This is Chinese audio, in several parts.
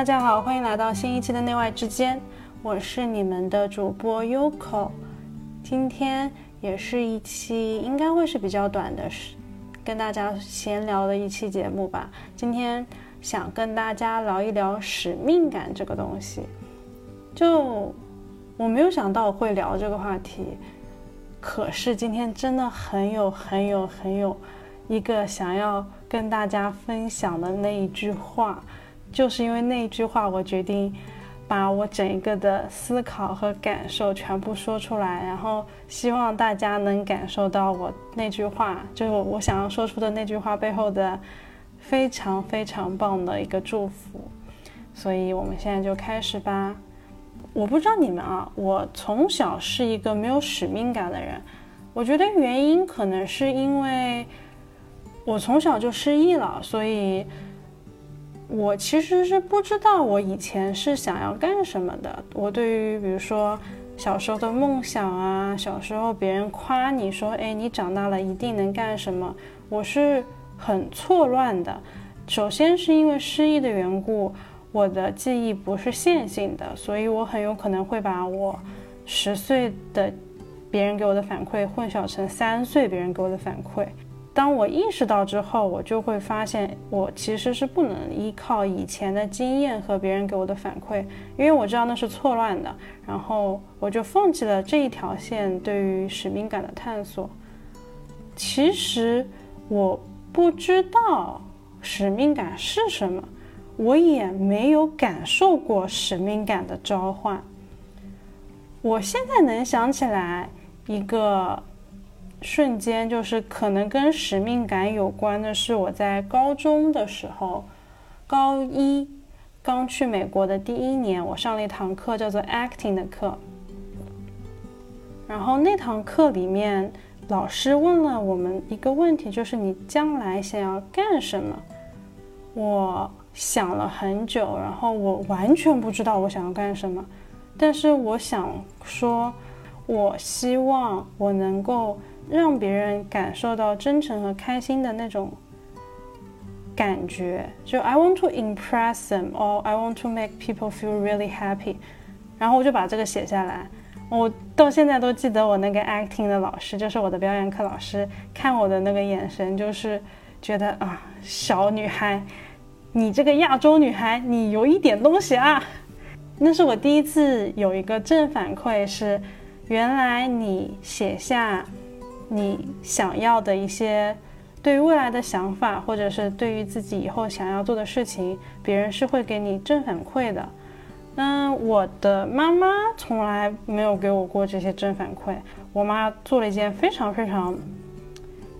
大家好，欢迎来到新一期的内外之间，我是你们的主播 Yoko。今天也是一期应该会是比较短的，是跟大家闲聊的一期节目吧。今天想跟大家聊一聊使命感这个东西。就我没有想到会聊这个话题，可是今天真的很有很有很有一个想要跟大家分享的那一句话。就是因为那一句话，我决定把我整一个的思考和感受全部说出来，然后希望大家能感受到我那句话，就是我我想要说出的那句话背后的非常非常棒的一个祝福。所以我们现在就开始吧。我不知道你们啊，我从小是一个没有使命感的人，我觉得原因可能是因为我从小就失忆了，所以。我其实是不知道我以前是想要干什么的。我对于比如说小时候的梦想啊，小时候别人夸你说，哎，你长大了一定能干什么，我是很错乱的。首先是因为失忆的缘故，我的记忆不是线性的，所以我很有可能会把我十岁的别人给我的反馈混淆成三岁别人给我的反馈。当我意识到之后，我就会发现，我其实是不能依靠以前的经验和别人给我的反馈，因为我知道那是错乱的。然后我就放弃了这一条线对于使命感的探索。其实我不知道使命感是什么，我也没有感受过使命感的召唤。我现在能想起来一个。瞬间就是可能跟使命感有关的是，我在高中的时候，高一刚去美国的第一年，我上了一堂课叫做 acting 的课。然后那堂课里面，老师问了我们一个问题，就是你将来想要干什么？我想了很久，然后我完全不知道我想要干什么，但是我想说，我希望我能够。让别人感受到真诚和开心的那种感觉，就 I want to impress them or I want to make people feel really happy，然后我就把这个写下来。我到现在都记得我那个 acting 的老师，就是我的表演课老师，看我的那个眼神，就是觉得啊，小女孩，你这个亚洲女孩，你有一点东西啊。那是我第一次有一个正反馈，是原来你写下。你想要的一些对于未来的想法，或者是对于自己以后想要做的事情，别人是会给你正反馈的。嗯，我的妈妈从来没有给我过这些正反馈。我妈做了一件非常非常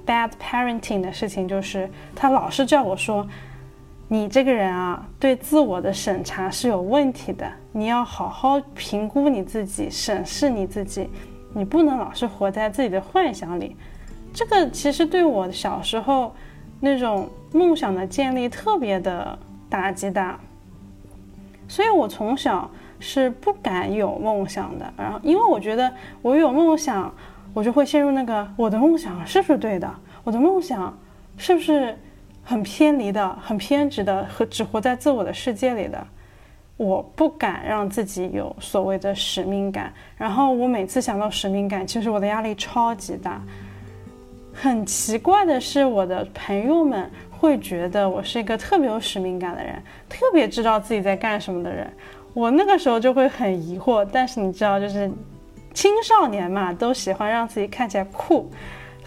bad parenting 的事情，就是她老是叫我说：“你这个人啊，对自我的审查是有问题的，你要好好评估你自己，审视你自己。”你不能老是活在自己的幻想里，这个其实对我小时候那种梦想的建立特别的打击大，所以我从小是不敢有梦想的。然后，因为我觉得我有梦想，我就会陷入那个我的梦想是不是对的？我的梦想是不是很偏离的、很偏执的和只活在自我的世界里的？我不敢让自己有所谓的使命感，然后我每次想到使命感，其实我的压力超级大。很奇怪的是，我的朋友们会觉得我是一个特别有使命感的人，特别知道自己在干什么的人。我那个时候就会很疑惑，但是你知道，就是青少年嘛，都喜欢让自己看起来酷。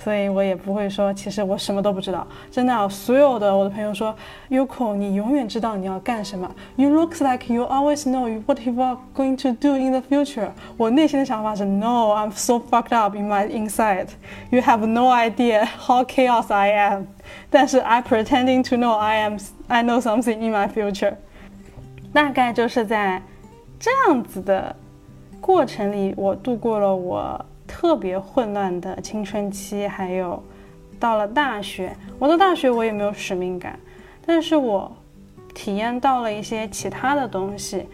所以我也不会说，其实我什么都不知道。真的，所有的我的朋友说，Yuko，你永远知道你要干什么。You looks like you always know what you are going to do in the future。我内心的想法是，No，I'm so fucked up in my inside。You have no idea how chaos I am。但是 I pretending to know I am，I know something in my future。大概就是在这样子的过程里，我度过了我。 特别混乱的青春期，还有到了大学，我的大学我也没有使命感，但是我体验到了一些其他的东西，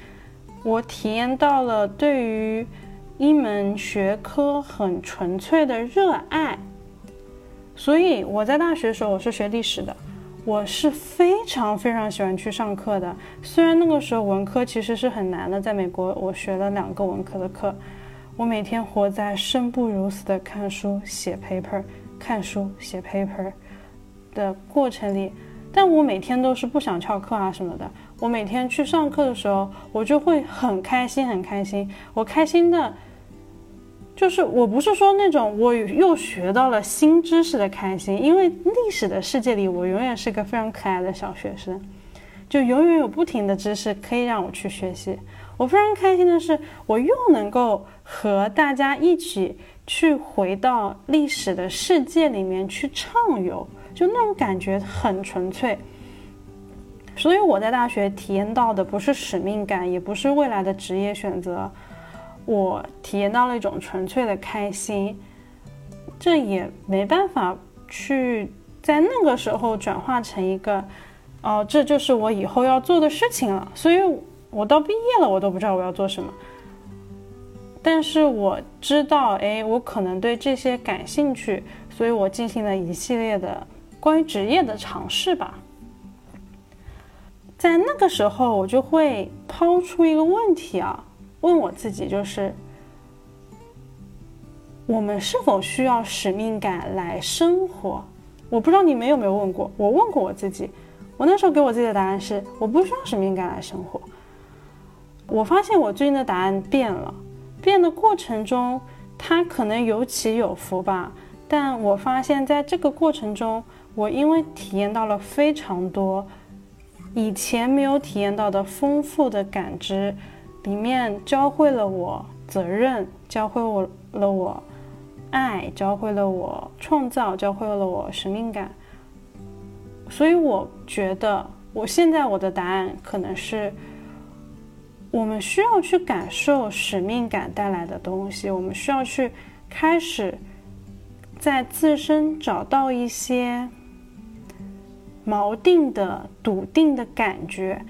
我体验到了对于一门学科很纯粹的热爱，所以我在大学的时候我是学历史的，我是非常非常喜欢去上课的。虽然那个时候文科其实是很难的，在美国我学了两个文科的课，我每天活在生不如死的看书写 paper、看书写 paper 的过程里，但我每天都是不想翘课啊什么的。我每天去上课的时候，我就会很开心，很开心。我开心的。就是我不是说那种我又学到了新知识的开心，因为历史的世界里，我永远是个非常可爱的小学生，就永远有不停的知识可以让我去学习。我非常开心的是，我又能够和大家一起去回到历史的世界里面去畅游，就那种感觉很纯粹。所以我在大学体验到的不是使命感，也不是未来的职业选择。我体验到了一种纯粹的开心，这也没办法去在那个时候转化成一个，哦，这就是我以后要做的事情了。所以，我到毕业了，我都不知道我要做什么。但是我知道，哎，我可能对这些感兴趣，所以我进行了一系列的关于职业的尝试吧。在那个时候，我就会抛出一个问题啊。问我自己，就是我们是否需要使命感来生活？我不知道你们有没有问过，我问过我自己。我那时候给我自己的答案是，我不需要使命感来生活。我发现我最近的答案变了，变的过程中，它可能有起有伏吧。但我发现在这个过程中，我因为体验到了非常多以前没有体验到的丰富的感知。里面教会了我责任，教会我了我爱，教会了我创造，教会了我使命感。所以我觉得，我现在我的答案可能是：我们需要去感受使命感带来的东西，我们需要去开始在自身找到一些锚定的、笃定的感觉。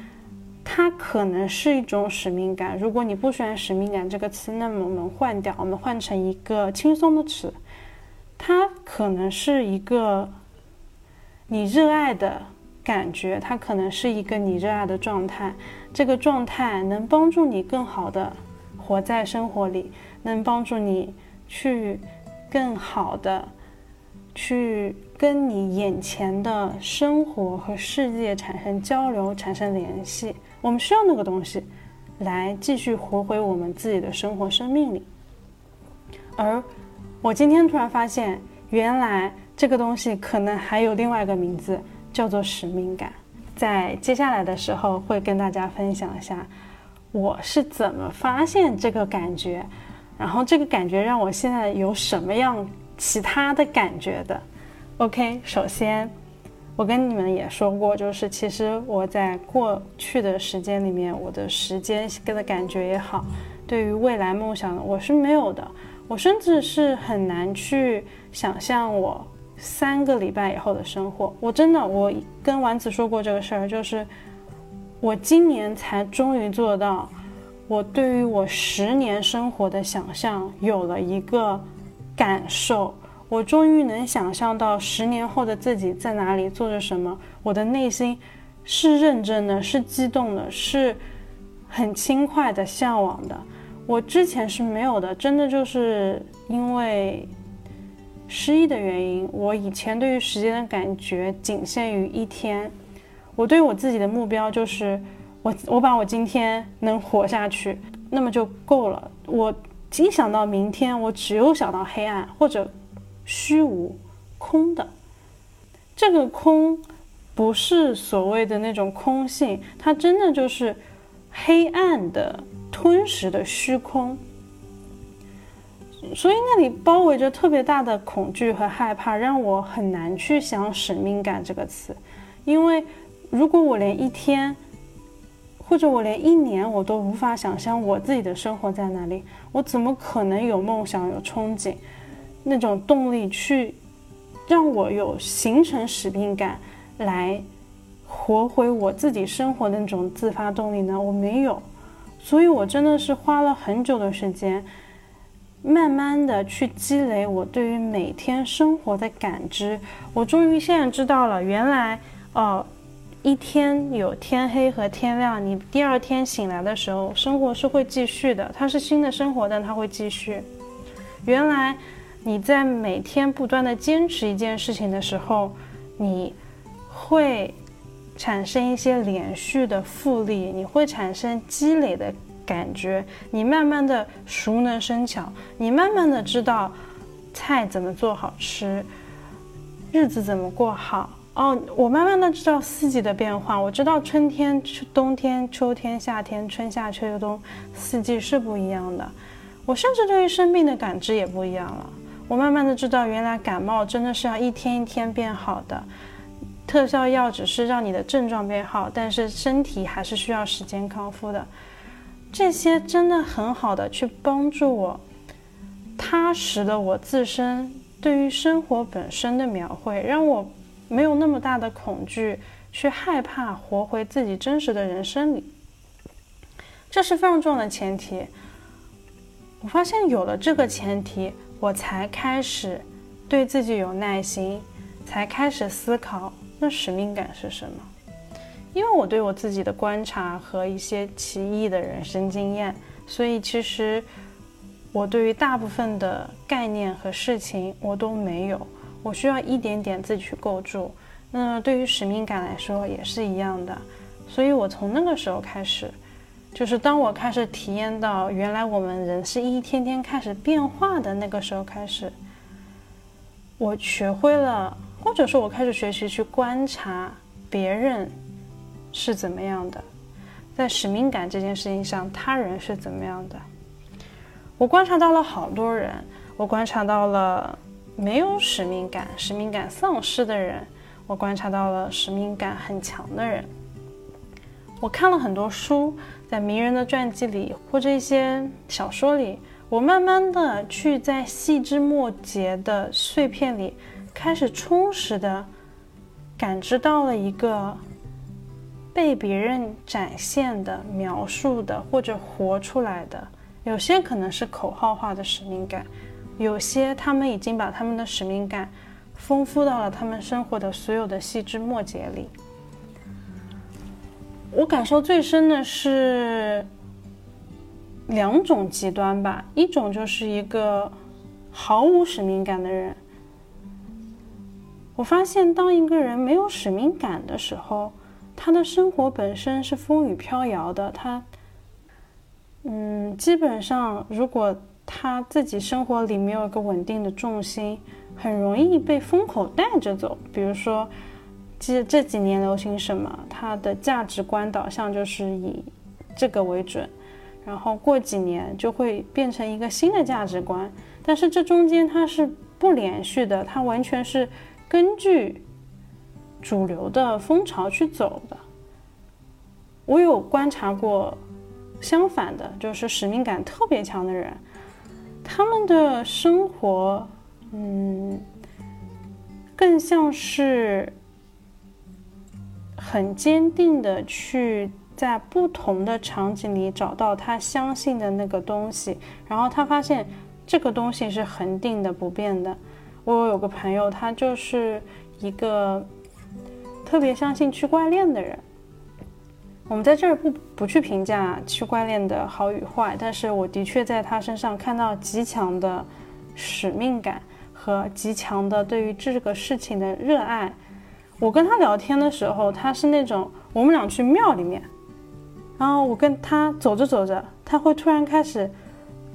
它可能是一种使命感。如果你不喜欢“使命感”这个词，那么我们换掉，我们换成一个轻松的词。它可能是一个你热爱的感觉，它可能是一个你热爱的状态。这个状态能帮助你更好的活在生活里，能帮助你去更好的去跟你眼前的生活和世界产生交流、产生联系。我们需要那个东西，来继续活回我们自己的生活生命里。而我今天突然发现，原来这个东西可能还有另外一个名字，叫做使命感。在接下来的时候，会跟大家分享一下我是怎么发现这个感觉，然后这个感觉让我现在有什么样其他的感觉的。OK，首先。我跟你们也说过，就是其实我在过去的时间里面，我的时间跟的感觉也好，对于未来梦想我是没有的。我甚至是很难去想象我三个礼拜以后的生活。我真的，我跟丸子说过这个事儿，就是我今年才终于做到，我对于我十年生活的想象有了一个感受。我终于能想象到十年后的自己在哪里做着什么，我的内心是认真的，是激动的，是很轻快的向往的。我之前是没有的，真的就是因为失忆的原因。我以前对于时间的感觉仅限于一天，我对我自己的目标就是我我把我今天能活下去，那么就够了。我一想到明天，我只有想到黑暗或者。虚无，空的，这个空不是所谓的那种空性，它真的就是黑暗的吞噬的虚空。所以那里包围着特别大的恐惧和害怕，让我很难去想使命感这个词。因为如果我连一天，或者我连一年，我都无法想象我自己的生活在哪里，我怎么可能有梦想、有憧憬？那种动力去让我有形成使命感，来活回我自己生活的那种自发动力呢？我没有，所以我真的是花了很久的时间，慢慢的去积累我对于每天生活的感知。我终于现在知道了，原来哦，一天有天黑和天亮，你第二天醒来的时候，生活是会继续的，它是新的生活，但它会继续。原来你在每天不断的坚持一件事情的时候，你会产生一些连续的复利，你会产生积累的感觉，你慢慢的熟能生巧，你慢慢的知道菜怎么做好吃，日子怎么过好。哦，我慢慢的知道四季的变化，我知道春天、冬天、秋天、夏天、春夏秋冬四季是不一样的。我甚至对于生病的感知也不一样了。我慢慢的知道，原来感冒真的是要一天一天变好的。特效药只是让你的症状变好，但是身体还是需要时间康复的。这些真的很好的去帮助我，踏实的我自身对于生活本身的描绘，让我没有那么大的恐惧，去害怕活回自己真实的人生里。这是非常重要的前提。我发现有了这个前提，我才开始对自己有耐心，才开始思考。那使命感是什么？因为我对我自己的观察和一些奇异的人生经验，所以其实我对于大部分的概念和事情我都没有，我需要一点点自己去构筑。那对于使命感来说也是一样的，所以我从那个时候开始，就是当我开始体验到原来我们人是一天天开始变化的那个时候开始，我学会了。或者说，我开始学习去观察别人是怎么样的，在使命感这件事情上，他人是怎么样的。我观察到了好多人，我观察到了没有使命感、使命感丧失的人，我观察到了使命感很强的人。我看了很多书，在名人的传记里或者一些小说里，我慢慢的去在细枝末节的碎片里。开始充实的感知到了一个被别人展现的、描述的或者活出来的，有些可能是口号化的使命感，有些他们已经把他们的使命感丰富到了他们生活的所有的细枝末节里。我感受最深的是两种极端吧，一种就是一个毫无使命感的人。我发现，当一个人没有使命感的时候，他的生活本身是风雨飘摇的。他，嗯，基本上，如果他自己生活里没有一个稳定的重心，很容易被风口带着走。比如说，这这几年流行什么，他的价值观导向就是以这个为准，然后过几年就会变成一个新的价值观。但是这中间它是不连续的，它完全是。根据主流的风潮去走的，我有观察过相反的，就是使命感特别强的人，他们的生活，嗯，更像是很坚定的去在不同的场景里找到他相信的那个东西，然后他发现这个东西是恒定的、不变的。我有个朋友，他就是一个特别相信区块链的人。我们在这儿不不去评价区块链的好与坏，但是我的确在他身上看到极强的使命感和极强的对于这个事情的热爱。我跟他聊天的时候，他是那种我们俩去庙里面，然后我跟他走着走着，他会突然开始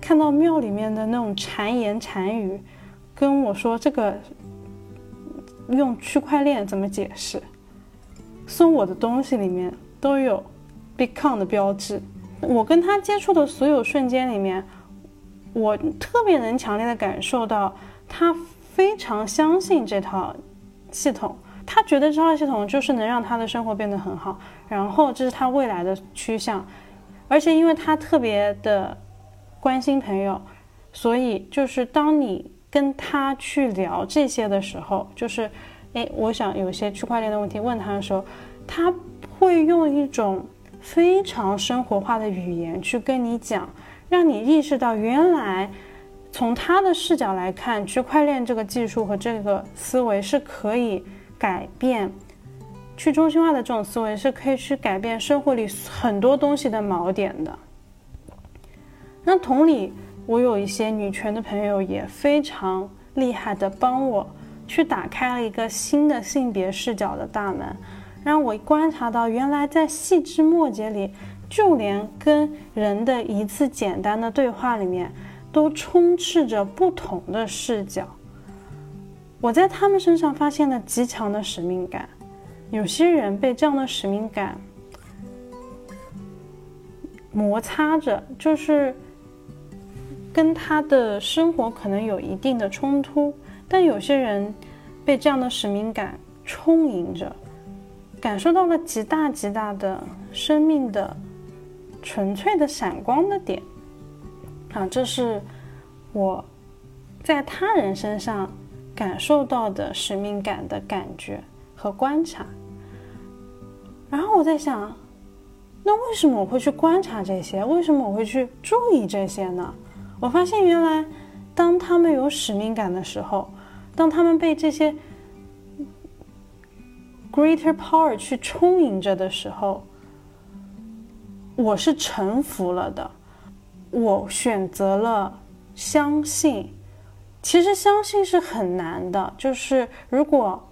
看到庙里面的那种禅言禅语。跟我说这个用区块链怎么解释？送我的东西里面都有 “become” 的标志。我跟他接触的所有瞬间里面，我特别能强烈的感受到他非常相信这套系统，他觉得这套系统就是能让他的生活变得很好，然后这是他未来的趋向。而且因为他特别的关心朋友，所以就是当你。跟他去聊这些的时候，就是，哎，我想有些区块链的问题问他的时候，他会用一种非常生活化的语言去跟你讲，让你意识到原来从他的视角来看，区块链这个技术和这个思维是可以改变去中心化的这种思维是可以去改变生活里很多东西的锚点的。那同理，我有一些女权的朋友也非常厉害的帮我去打开了一个新的性别视角的大门，让我观察到原来在细枝末节里，就连跟人的一次简单的对话里面，都充斥着不同的视角。我在他们身上发现了极强的使命感。有些人被这样的使命感摩擦着，就是跟他的生活可能有一定的冲突。但有些人被这样的使命感充盈着，感受到了极大极大的生命的纯粹的闪光的点。啊，这是我在他人身上感受到的使命感的感觉。和观察，然后我在想，那为什么我会去观察这些？为什么我会去注意这些呢？我发现，原来当他们有使命感的时候，当他们被这些 greater power 去充盈着的时候，我是臣服了的。我选择了相信。其实相信是很难的，就是如果。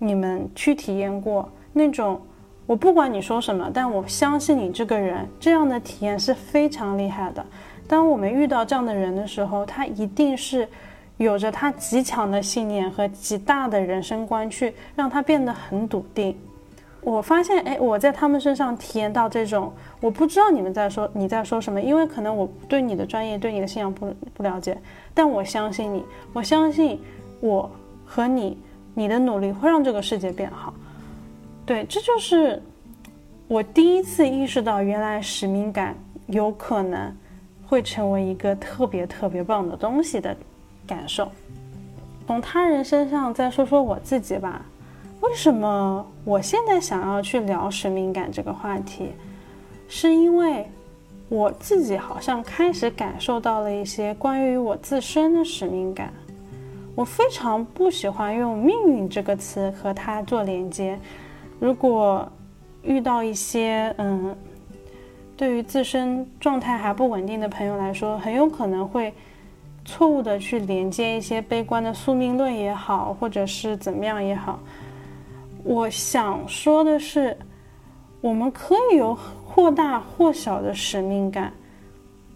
你们去体验过那种，我不管你说什么，但我相信你这个人，这样的体验是非常厉害的。当我们遇到这样的人的时候，他一定是有着他极强的信念和极大的人生观，去让他变得很笃定。我发现，哎，我在他们身上体验到这种，我不知道你们在说你在说什么，因为可能我对你的专业、对你的信仰不不了解，但我相信你，我相信我和你。你的努力会让这个世界变好，对，这就是我第一次意识到，原来使命感有可能会成为一个特别特别棒的东西的感受。从他人身上再说说我自己吧，为什么我现在想要去聊使命感这个话题，是因为我自己好像开始感受到了一些关于我自身的使命感。我非常不喜欢用“命运”这个词和它做连接。如果遇到一些嗯，对于自身状态还不稳定的朋友来说，很有可能会错误的去连接一些悲观的宿命论也好，或者是怎么样也好。我想说的是，我们可以有或大或小的使命感，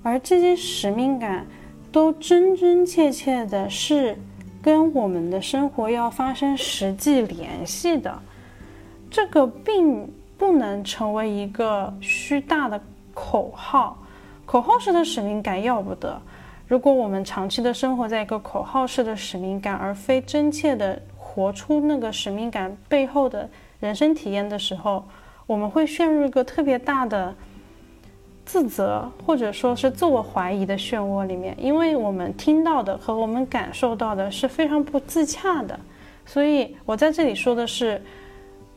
而这些使命感都真真切切的是。跟我们的生活要发生实际联系的，这个并不能成为一个虚大的口号。口号式的使命感要不得。如果我们长期的生活在一个口号式的使命感，而非真切的活出那个使命感背后的人生体验的时候，我们会陷入一个特别大的。自责或者说是自我怀疑的漩涡里面，因为我们听到的和我们感受到的是非常不自洽的，所以我在这里说的是，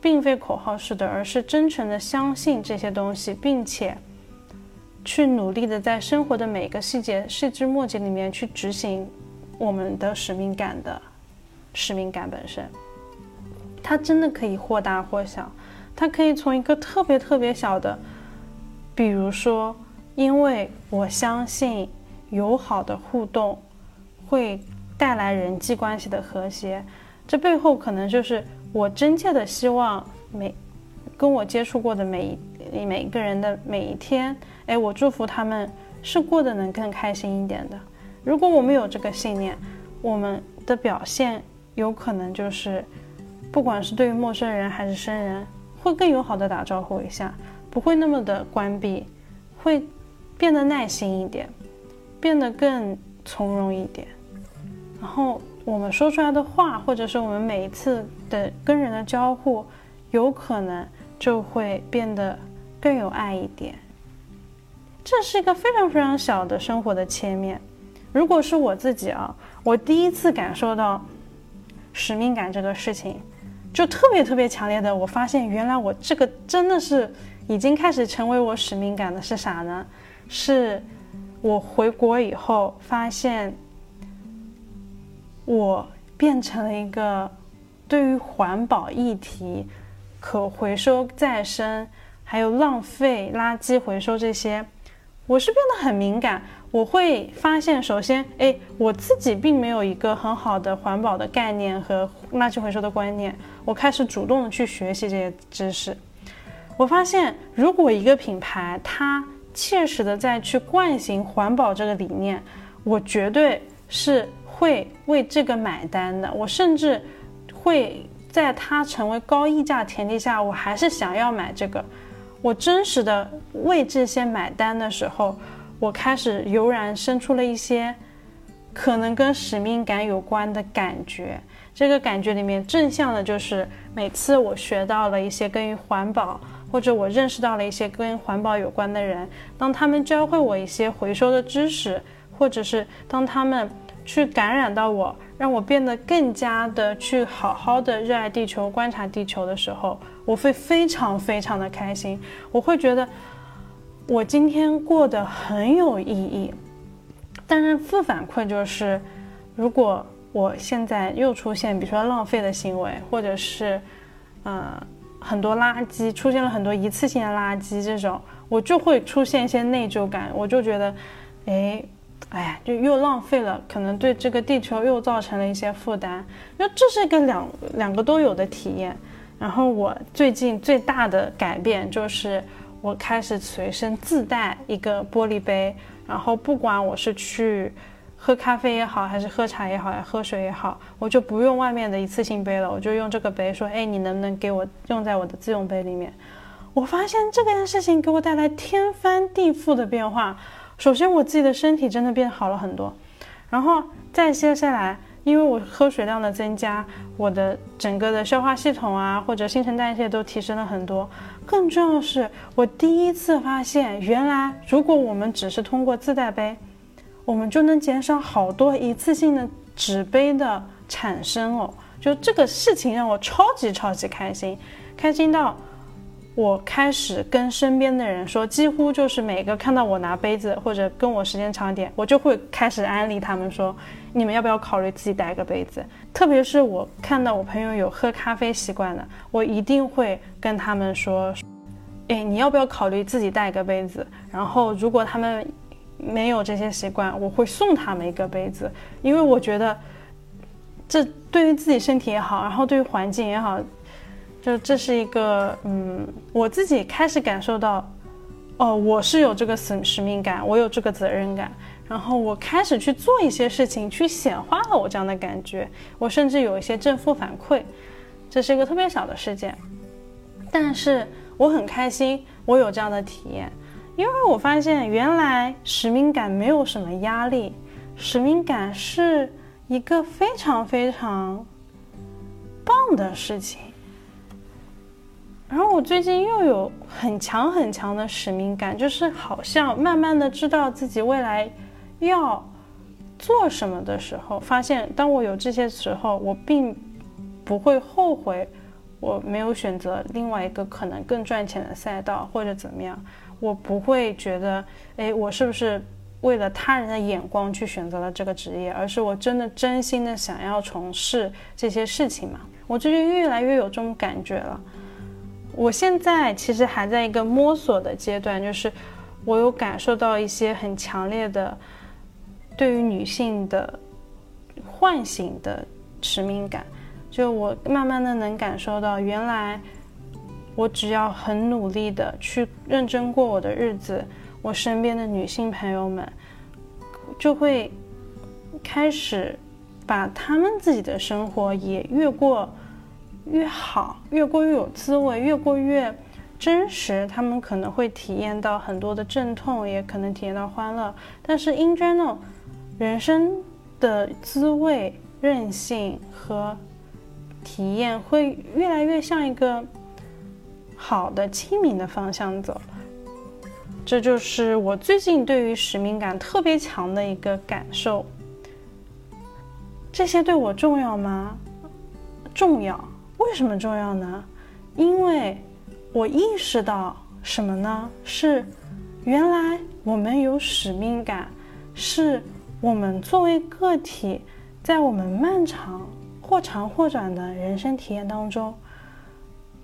并非口号式的，而是真诚的相信这些东西，并且去努力的在生活的每个细节、细枝末节里面去执行我们的使命感的使命感本身，它真的可以或大或小，它可以从一个特别特别小的。比如说，因为我相信友好的互动会带来人际关系的和谐，这背后可能就是我真切的希望每跟我接触过的每一每一个人的每一天，哎，我祝福他们是过得能更开心一点的。如果我们有这个信念，我们的表现有可能就是，不管是对于陌生人还是生人，会更友好的打招呼一下。不会那么的关闭，会变得耐心一点，变得更从容一点。然后我们说出来的话，或者是我们每一次的跟人的交互，有可能就会变得更有爱一点。这是一个非常非常小的生活的切面。如果是我自己啊，我第一次感受到使命感这个事情，就特别特别强烈的，我发现原来我这个真的是。已经开始成为我使命感的是啥呢？是我回国以后发现，我变成了一个对于环保议题可回收再生，还有浪费垃圾回收这些，我是变得很敏感。我会发现，首先，哎，我自己并没有一个很好的环保的概念和垃圾回收的观念。我开始主动的去学习这些知识。我发现，如果一个品牌它切实的在去惯行环保这个理念，我绝对是会为这个买单的。我甚至会在它成为高溢价前提下，我还是想要买这个。我真实的为这些买单的时候。我开始油然生出了一些可能跟使命感有关的感觉。这个感觉里面正向的就是每次我学到了一些跟环保，或者我认识到了一些跟环保有关的人，当他们教会我一些回收的知识，或者是当他们去感染到我，让我变得更加的去好好的热爱地球、观察地球的时候，我会非常非常的开心。我会觉得。我今天过得很有意义，但是负反馈就是，如果我现在又出现，比如说浪费的行为，或者是，呃，很多垃圾出现了很多一次性的垃圾这种，我就会出现一些内疚感，我就觉得，哎，哎呀，就又浪费了，可能对这个地球又造成了一些负担，那这是一个两两个都有的体验。然后我最近最大的改变就是。我开始随身自带一个玻璃杯，然后不管我是去喝咖啡也好，还是喝茶也好，喝水也好，我就不用外面的一次性杯了，我就用这个杯说，哎，你能不能给我用在我的自用杯里面？我发现这件事情给我带来天翻地覆的变化。首先，我自己的身体真的变好了很多，然后再接下来。因为我喝水量的增加，我的整个的消化系统啊，或者新陈代谢都提升了很多。更重要的是，我第一次发现，原来如果我们只是通过自带杯，我们就能减少好多一次性的纸杯的产生哦。就这个事情让我超级超级开心，开心到。我开始跟身边的人说，几乎就是每个看到我拿杯子或者跟我时间长一点，我就会开始安利他们说，你们要不要考虑自己带一个杯子？特别是我看到我朋友有喝咖啡习惯的，我一定会跟他们说，哎，你要不要考虑自己带个杯子？然后如果他们没有这些习惯，我会送他们一个杯子，因为我觉得这对于自己身体也好，然后对于环境也好。就这是一个，嗯，我自己开始感受到，哦，我是有这个使使命感，我有这个责任感，然后我开始去做一些事情，去显化了我这样的感觉，我甚至有一些正负反馈，这是一个特别小的事件，但是我很开心，我有这样的体验，因为我发现原来使命感没有什么压力，使命感是一个非常非常棒的事情。然后我最近又有很强很强的使命感，就是好像慢慢的知道自己未来要做什么的时候，发现当我有这些时候，我并不会后悔我没有选择另外一个可能更赚钱的赛道或者怎么样，我不会觉得哎，我是不是为了他人的眼光去选择了这个职业，而是我真的真心的想要从事这些事情嘛？我最近越来越有这种感觉了。我现在其实还在一个摸索的阶段，就是我有感受到一些很强烈的对于女性的唤醒的使命感，就我慢慢的能感受到，原来我只要很努力的去认真过我的日子，我身边的女性朋友们就会开始把她们自己的生活也越过。越好，越过越有滋味，越过越真实。他们可能会体验到很多的阵痛，也可能体验到欢乐。但是，in general，人生的滋味、韧性和体验会越来越向一个好的、亲民的方向走。这就是我最近对于使命感特别强的一个感受。这些对我重要吗？重要。为什么重要呢？因为我意识到什么呢？是原来我们有使命感，是我们作为个体，在我们漫长或长或短的人生体验当中，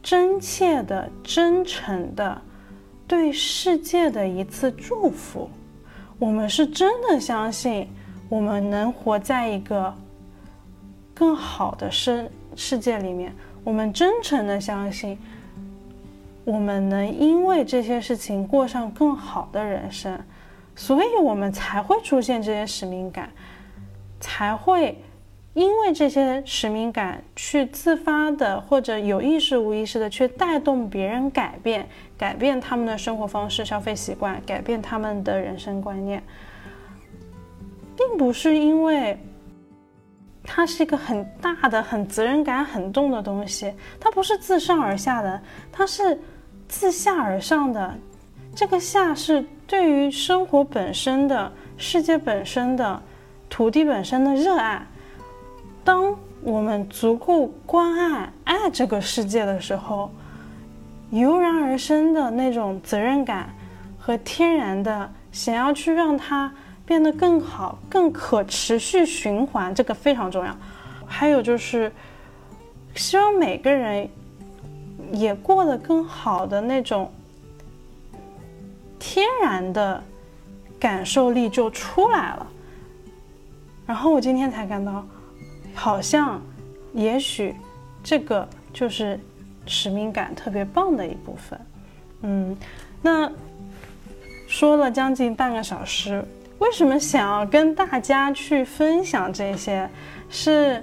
真切的、真诚的对世界的一次祝福。我们是真的相信，我们能活在一个更好的生世界里面。我们真诚的相信，我们能因为这些事情过上更好的人生，所以我们才会出现这些使命感，才会。因为这些使命感，去自发的或者有意识无意识的去带动别人改变，改变他们的生活方式、消费习惯，改变他们的人生观念，并不是因为它是一个很大的、很责任感很重的东西，它不是自上而下的，它是自下而上的。这个下是对于生活本身的、世界本身的、土地本身的热爱。当我们足够关爱爱这个世界的时候，油然而生的那种责任感和天然的想要去让它变得更好、更可持续循环，这个非常重要。还有就是，希望每个人也过得更好的那种天然的感受力就出来了。然后我今天才感到。好像，也许，这个就是使命感特别棒的一部分。嗯，那说了将近半个小时，为什么想要跟大家去分享这些？是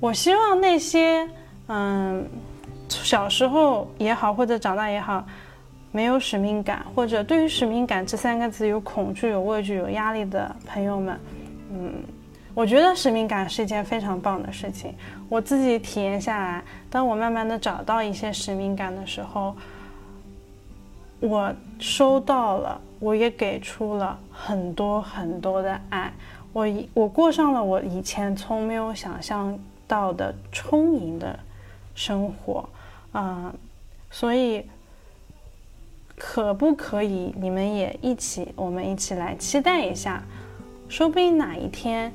我希望那些嗯，小时候也好，或者长大也好，没有使命感，或者对于使命感这三个字有恐惧、有畏惧、有压力的朋友们，嗯。我觉得使命感是一件非常棒的事情。我自己体验下来，当我慢慢的找到一些使命感的时候，我收到了，我也给出了很多很多的爱。我我过上了我以前从没有想象到的充盈的生活，啊，所以可不可以你们也一起，我们一起来期待一下，说不定哪一天。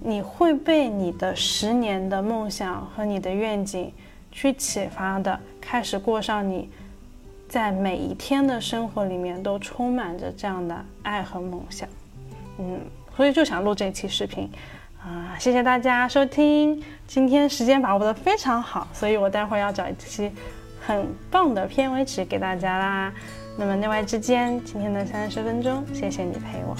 你会被你的十年的梦想和你的愿景去启发的，开始过上你在每一天的生活里面都充满着这样的爱和梦想。嗯，所以就想录这期视频啊！谢谢大家收听，今天时间把握的非常好，所以我待会儿要找一期很棒的片尾曲给大家啦。那么内外之间，今天的三十分钟，谢谢你陪我。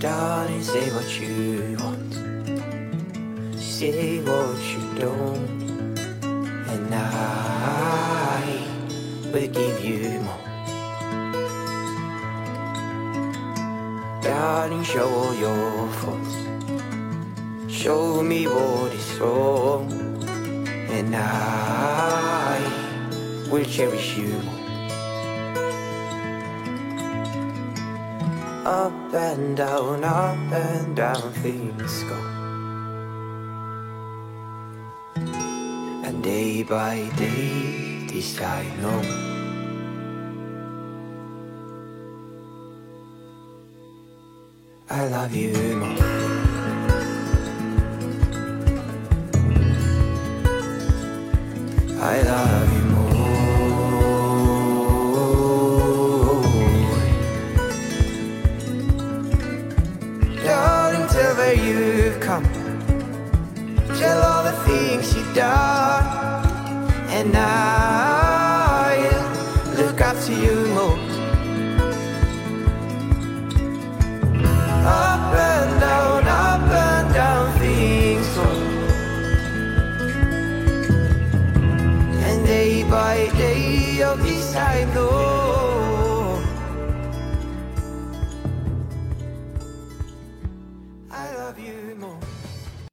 Darling, say what you want, say what you don't, and I will give you more. Darling, show your faults, show me what is wrong, and I will cherish you more. Up and down, up and down things go. Day by day, this I know. I love you more. I love you've done. And I